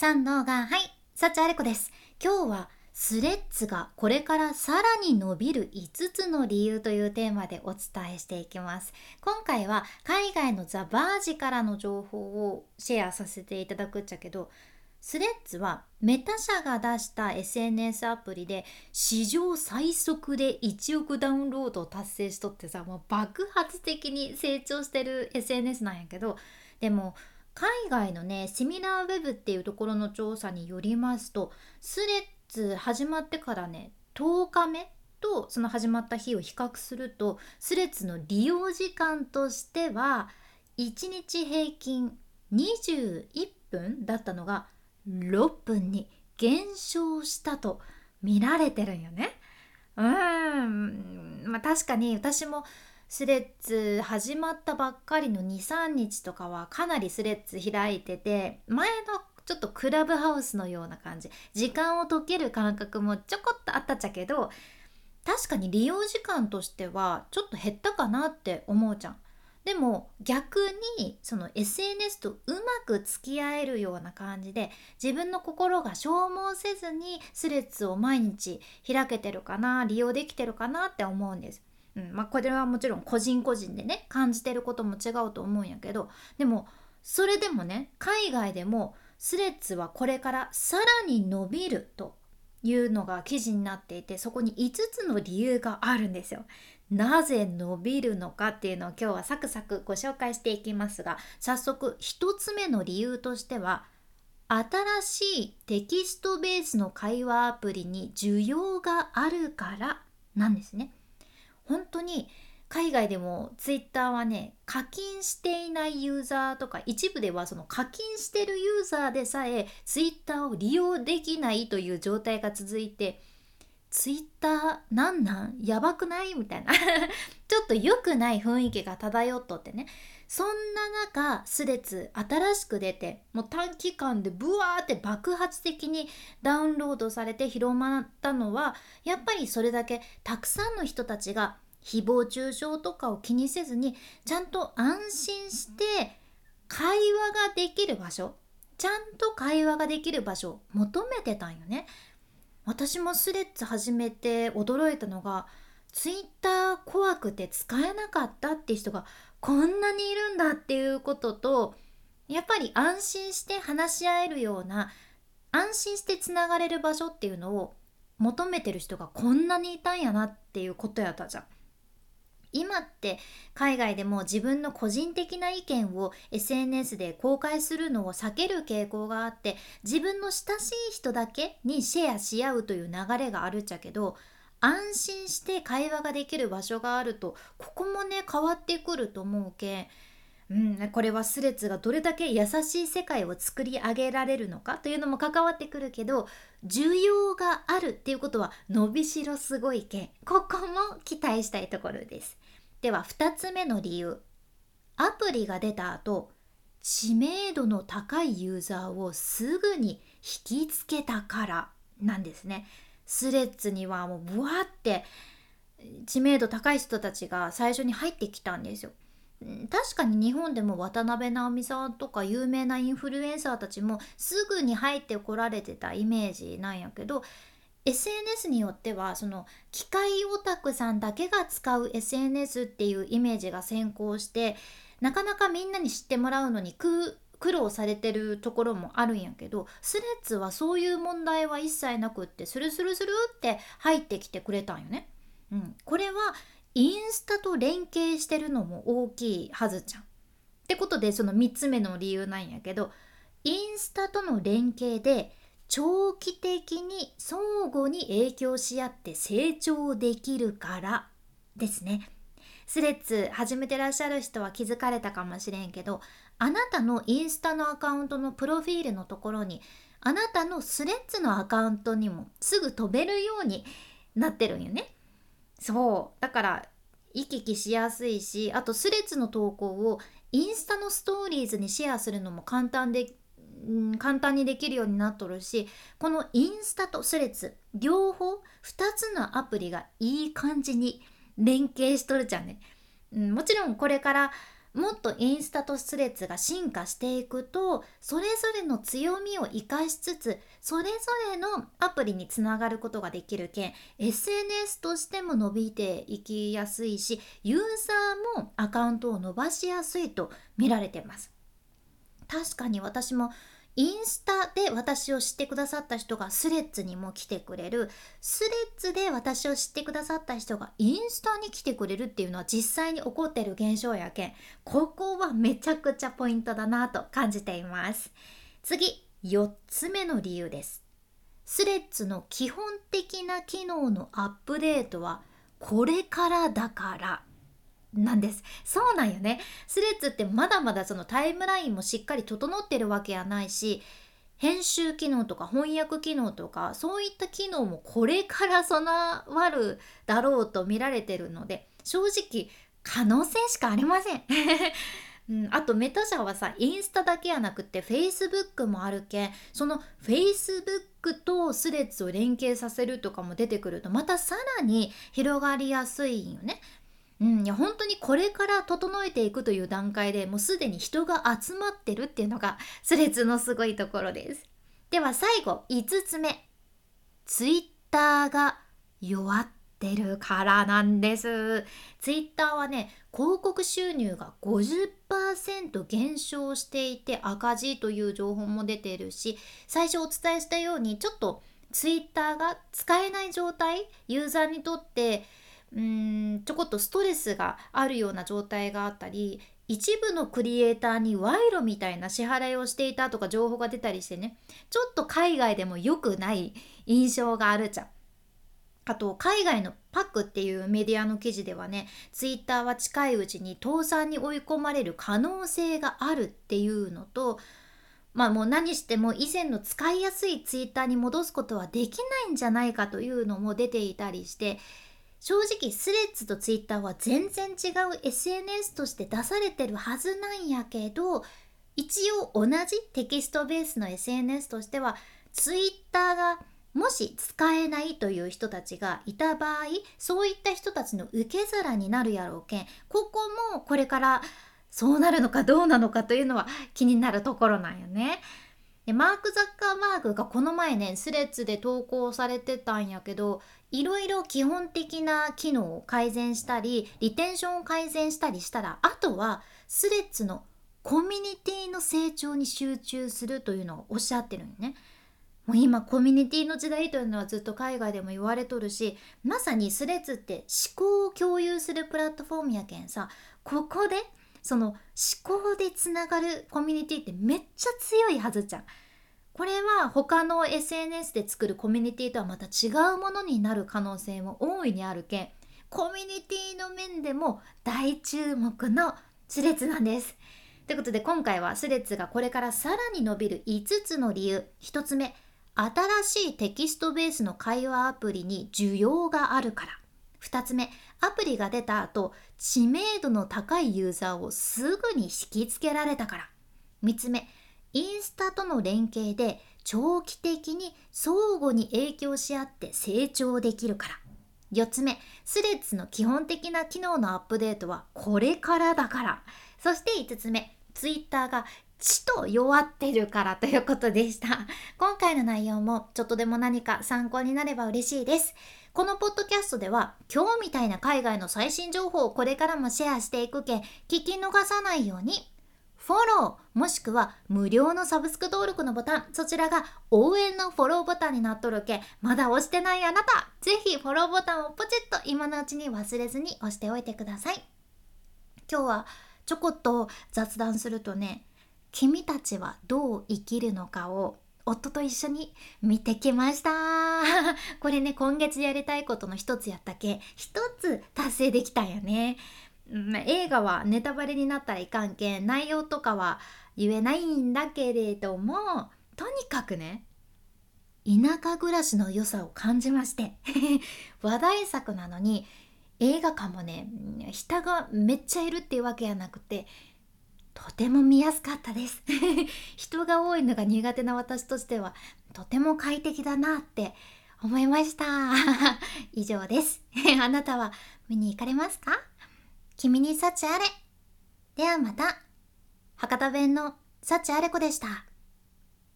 三能がはい幸あれ子です。今日はスレッズがこれからさらに伸びる5つの理由というテーマでお伝えしていきます。今回は海外のザ・バージからの情報をシェアさせていただくっちゃけどスレッズはメタ社が出した SNS アプリで史上最速で1億ダウンロードを達成しとってさもう爆発的に成長してる SNS なんやけどでも海外のねセミナーウェブっていうところの調査によりますとスレッズ始まってからね10日目とその始まった日を比較するとスレッズの利用時間としては1日平均21分だったのが6分に減少したと見られてるんよね。うんまあ確かに私もスレッズ始まったばっかりの23日とかはかなりスレッズ開いてて前のちょっとクラブハウスのような感じ時間を解ける感覚もちょこっとあったっちゃけど確かに利用時間としてはちょっと減ったかなって思うじゃん。でも逆にその SNS とうまく付き合えるような感じで自分の心が消耗せずにスレッズを毎日開けてるかな利用できてるかなって思うんです。うんまあ、これはもちろん個人個人でね感じてることも違うと思うんやけどでもそれでもね海外でもスレッズはこれからさらに伸びるというのが記事になっていてそこに5つの理由があるんですよ。なぜ伸びるのかっていうのを今日はサクサクご紹介していきますが早速1つ目の理由としては新しいテキストベースの会話アプリに需要があるからなんですね。本当に海外でもツイッターはね課金していないユーザーとか一部ではその課金してるユーザーでさえツイッターを利用できないという状態が続いてツイッターなんなん？やばくない？みたいな。ちょっと良くない雰囲気が漂っとってね。そんな中スレッズ新しく出てもう短期間でブワーって爆発的にダウンロードされて広まったのはやっぱりそれだけたくさんの人たちが誹謗中傷とかを気にせずにちゃんと安心して会話ができる場所ちゃんと会話ができる場所を求めてたんよね。私もスレッズ始めて驚いたのがツイッター怖くて使えなかったって人がこんなにいるんだっていうこととやっぱり安心して話し合えるような安心してつながれる場所っていうのを求めてる人がこんなにいたんやなっていうことやったじゃん。今って海外でも自分の個人的な意見を SNS で公開するのを避ける傾向があって自分の親しい人だけにシェアし合うという流れがあるっちゃけど安心して会話ができる場所があるとここもね変わってくると思うけんうん、これはスレッズがどれだけ優しい世界を作り上げられるのかというのも関わってくるけど需要があるっていうことは伸びしろすごいけここも期待したいところです。では2つ目の理由。アプリが出た後知名度の高いユーザーをすぐに引きつけたからなんですね。スレッズにはもうブワーって知名度高い人たちが最初に入ってきたんですよ。確かに日本でも渡辺直美さんとか有名なインフルエンサーたちもすぐに入ってこられてたイメージなんやけど SNS によってはその機械オタクさんだけが使う SNS っていうイメージが先行してなかなかみんなに知ってもらうのに苦苦労されてるところもあるんやけどスレッズはそういう問題は一切なくってスルスルスルって入ってきてくれたんよね。うん、これはインスタと連携してるのも大きいはずじゃん。ってことでその3つ目の理由なんやけどインスタとの連携で長期的に相互に影響し合って成長できるからですね。スレッズ始めてらっしゃる人は気づかれたかもしれんけどあなたのインスタのアカウントのプロフィールのところにあなたのスレッズのアカウントにもすぐ飛べるようになってるんよね。そうだから行き来しやすいしあとスレッズの投稿をインスタのストーリーズにシェアするのも簡単で、簡単にできるようになっとるしこのインスタとスレッズ両方2つのアプリがいい感じに連携しとるじゃんね、うん、もちろんこれからもっとインスタとスレッズが進化していくとそれぞれの強みを生かしつつそれぞれのアプリにつながることができる件 SNS としても伸びていきやすいしユーザーもアカウントを伸ばしやすいと見られています。確かに私もインスタで私を知ってくださった人がスレッズにも来てくれる。スレッズで私を知ってくださった人がインスタに来てくれるっていうのは実際に起こってる現象やけん。ここはめちゃくちゃポイントだなと感じています。次4つ目の理由です。スレッズの基本的な機能のアップデートはこれからだから。なんです。そうなんよね。スレッズってまだまだそのタイムラインもしっかり整ってるわけやないし編集機能とか翻訳機能とかそういった機能もこれから備わるだろうと見られてるので正直可能性しかありません。うん、あとメタ社はさインスタだけやなくてフェイスブックもあるけんそのフェイスブックとスレッズを連携させるとかも出てくるとまたさらに広がりやすいんよね。うん、いや本当にこれから整えていくという段階でもうすでに人が集まってるっていうのがスレッズのすごいところです。では最後5つ目。ツイッターが弱ってるからなんです。ツイッターはね広告収入が50%減少していて赤字という情報も出てるし最初お伝えしたようにちょっとツイッターが使えない状態ユーザーにとってうんちょこっとストレスがあるような状態があったり一部のクリエイターに賄賂みたいな支払いをしていたとか情報が出たりしてねちょっと海外でも良くない印象があるじゃん。あと海外のパックっていうメディアの記事ではねツイッターは近いうちに倒産に追い込まれる可能性があるっていうのとまあもう何しても以前の使いやすいツイッターに戻すことはできないんじゃないかというのも出ていたりして正直スレッズとツイッターは全然違う SNS として出されてるはずなんやけど一応同じテキストベースの SNS としてはツイッターがもし使えないという人たちがいた場合そういった人たちの受け皿になるやろうけんここもこれからそうなるのかどうなのかというのは気になるところなんよね。でマーク・ザッカーバーグがこの前ねスレッズで投稿されてたんやけどいろいろ基本的な機能を改善したりリテンションを改善したりしたらあとはスレッズのコミュニティの成長に集中するというのをおっしゃってるんね。もう今コミュニティの時代というのはずっと海外でも言われとるしまさにスレッズって思考を共有するプラットフォームやけんさここでその思考でつながるコミュニティってめっちゃ強いはずじゃん。これは他の SNS で作るコミュニティとはまた違うものになる可能性も大いにあるけんコミュニティの面でも大注目のスレッズなんです。ということで今回はスレッズがこれからさらに伸びる5つの理由1つ目新しいテキストベースの会話アプリに需要があるから2つ目アプリが出た後知名度の高いユーザーをすぐに引きつけられたから。3つ目インスタとの連携で長期的に相互に影響し合って成長できるから。4つ目スレッズの基本的な機能のアップデートはこれからだから。そして5つ目ツイッターがちと弱ってるからということでした。今回の内容もちょっとでも何か参考になれば嬉しいです。このポッドキャストでは今日みたいな海外の最新情報をこれからもシェアしていくけ聞き逃さないようにフォローもしくは無料のサブスク登録のボタンそちらが応援のフォローボタンになっとるけまだ押してないあなたぜひフォローボタンをポチッと今のうちに忘れずに押しておいてください。今日はちょこっと雑談するとね君たちはどう生きるのかを夫と一緒に見てきました。これね今月やりたいことの一つやったけ？一つ達成できたんよね。まあ、映画はネタバレになったらいかんけん内容とかは言えないんだけれどもとにかくね田舎暮らしの良さを感じまして。話題作なのに映画館もね人がめっちゃいるっていうわけじゃなくてても見やすかったです。人が多いのが苦手な私としてはとても快適だなって思いました。以上です。あなたは見に行かれますか？君に幸あれ。ではまた。博多弁の幸あれ子でした。